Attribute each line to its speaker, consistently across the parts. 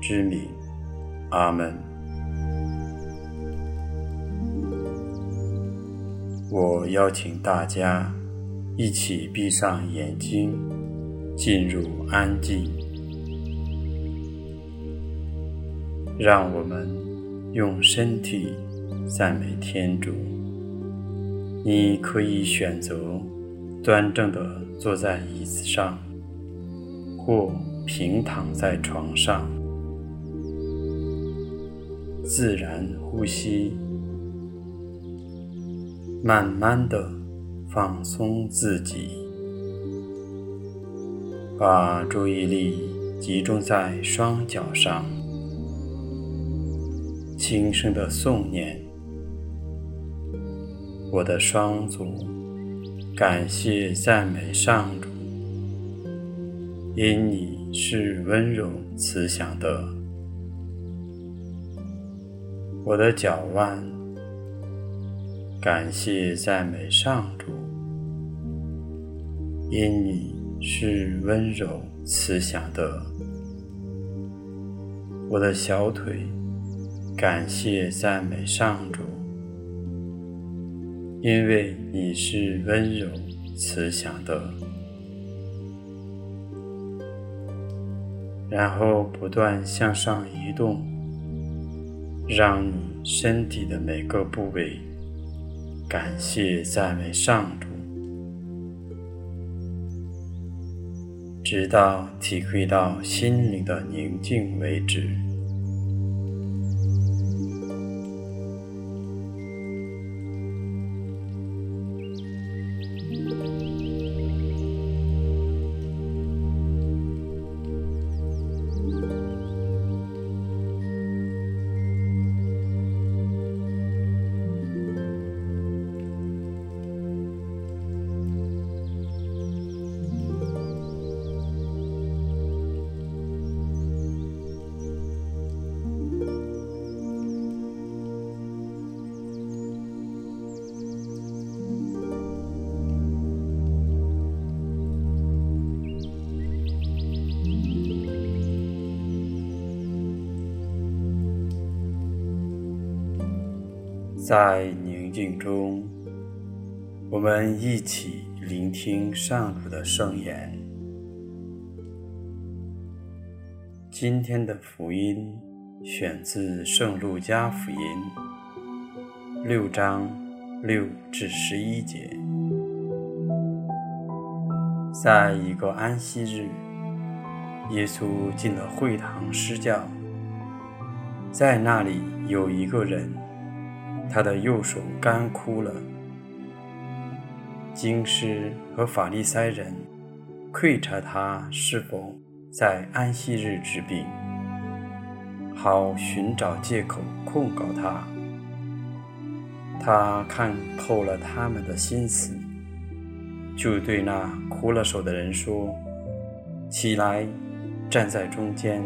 Speaker 1: 之名，阿门。我邀请大家一起闭上眼睛，进入安静。让我们用身体赞美天主。你可以选择端正地坐在椅子上，或平躺在床上，自然呼吸，慢慢的放松自己，把注意力集中在双脚上，轻声的诵念。我的双足，感谢赞美上主，因你是温柔慈祥的。我的脚腕，感谢赞美上主，因你是温柔慈祥的。我的小腿，感谢赞美上主。因为你是温柔慈祥的，然后不断向上移动，让你身体的每个部位感谢赞美上主，直到体会到心灵的宁静为止。在宁静中，我们一起聆听上主的圣言。今天的福音选自《圣路加福音》六章六至十一节。在一个安息日，耶稣进了会堂施教，在那里有一个人。他的右手干枯了。京师和法利赛人窥察他是否在安息日治病，好寻找借口控告他。他看透了他们的心思，就对那枯了手的人说：“起来，站在中间。”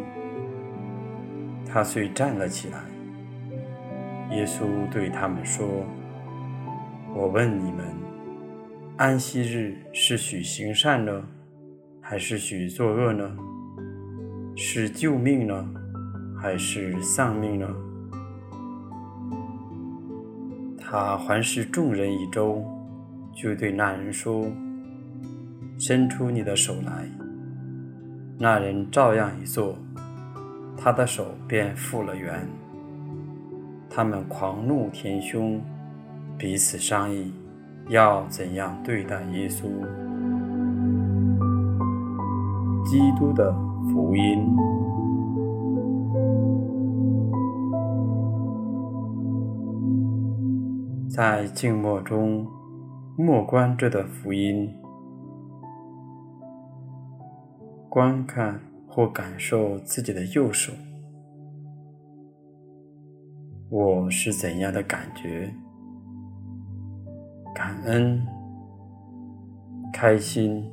Speaker 1: 他遂站了起来。耶稣对他们说：“我问你们，安息日是许行善呢，还是许作恶呢？是救命呢，还是丧命呢？”他环视众人一周，就对那人说：“伸出你的手来。”那人照样一做，他的手便复了原。他们狂怒填胸，彼此商议，要怎样对待耶稣。基督的福音。在静默中默观这段福音，观看或感受自己的右手，我是怎样的感觉？感恩、开心，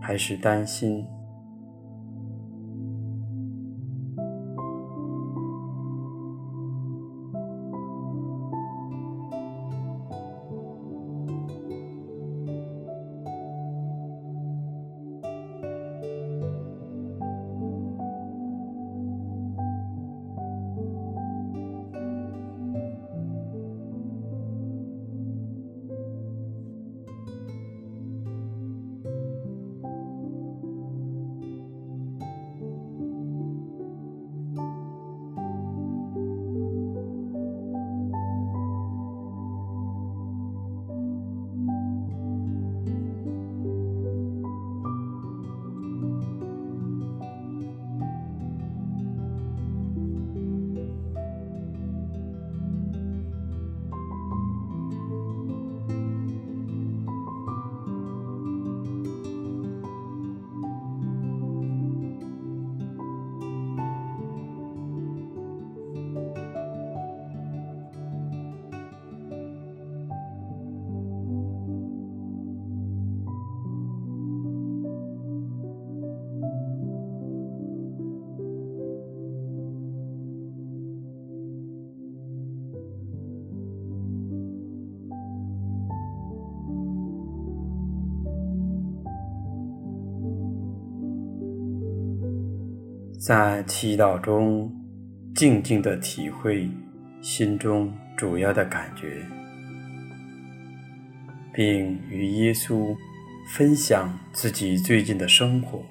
Speaker 1: 还是担心？在祈祷中，静静的体会心中主要的感觉，并与耶稣分享自己最近的生活。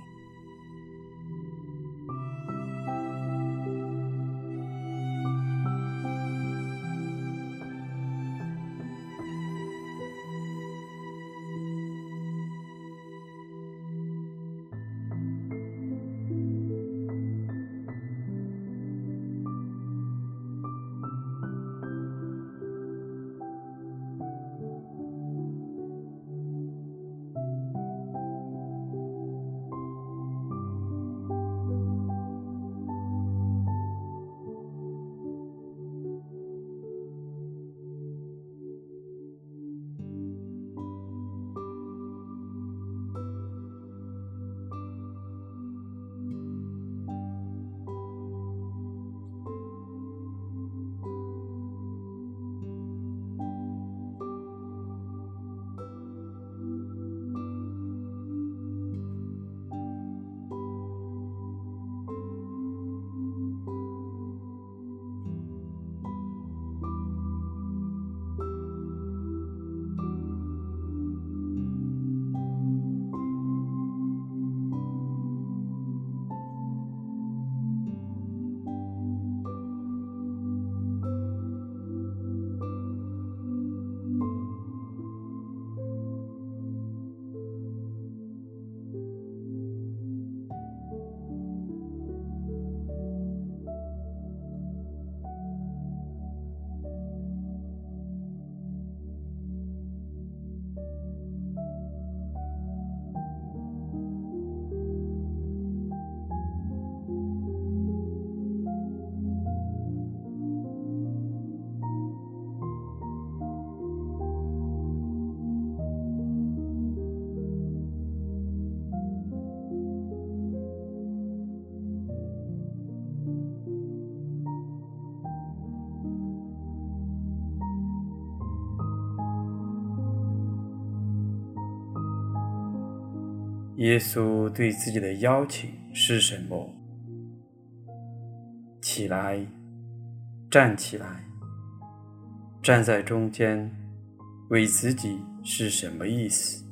Speaker 1: 耶稣对自己的邀请是什么？起来，站起来，站在中间，为自己是什么意思？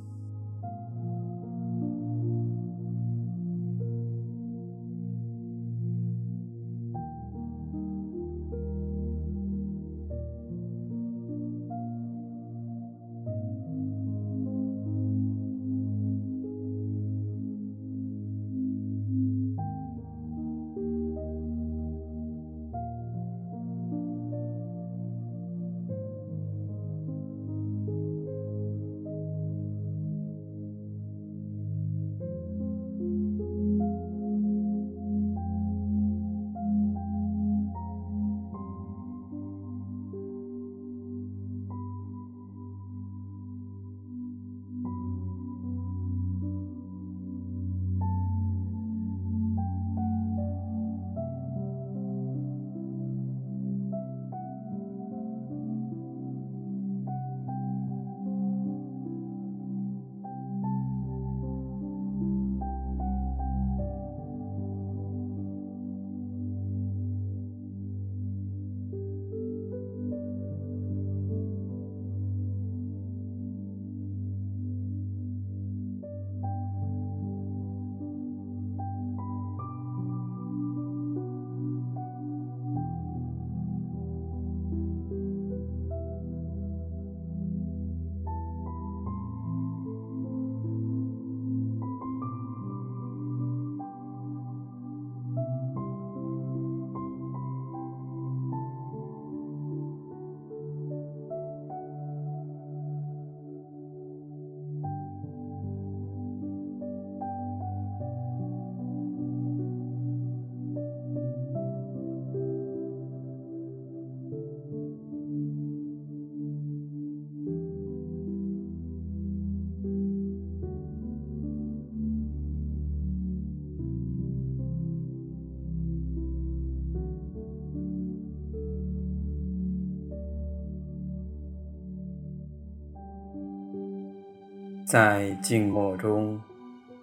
Speaker 1: 在静默中，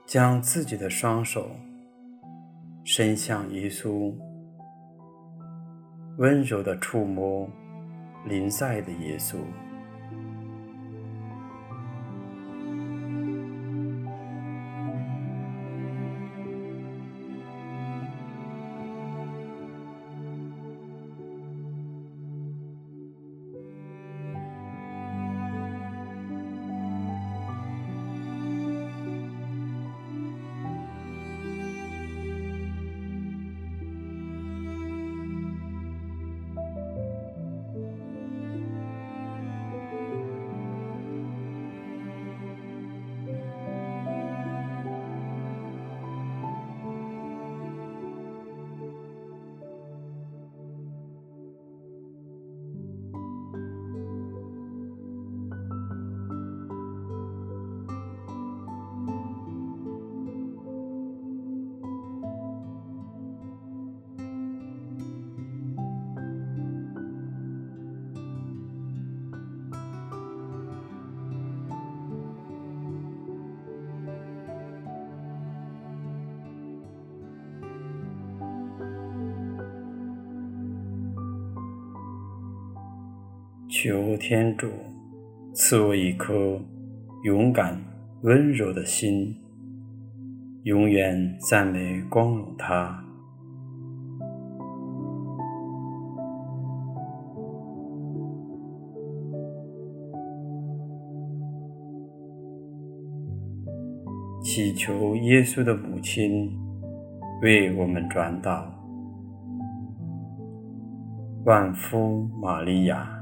Speaker 1: 将自己的双手伸向耶稣，温柔的触摸临在的耶稣。求天主赐我一颗勇敢、温柔的心，永远赞美光荣他。祈求耶稣的母亲为我们转祷，万福玛利亚。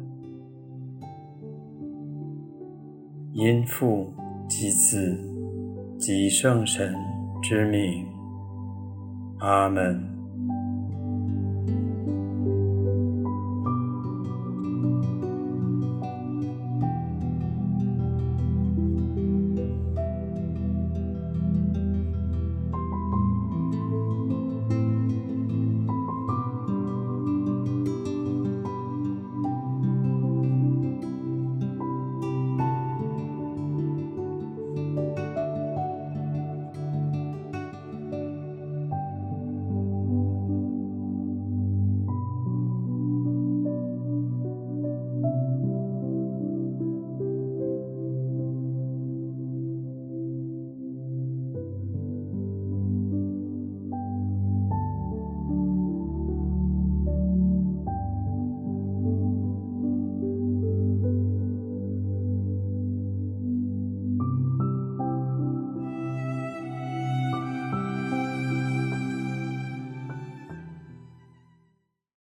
Speaker 1: 因父及子及圣神之名，阿门。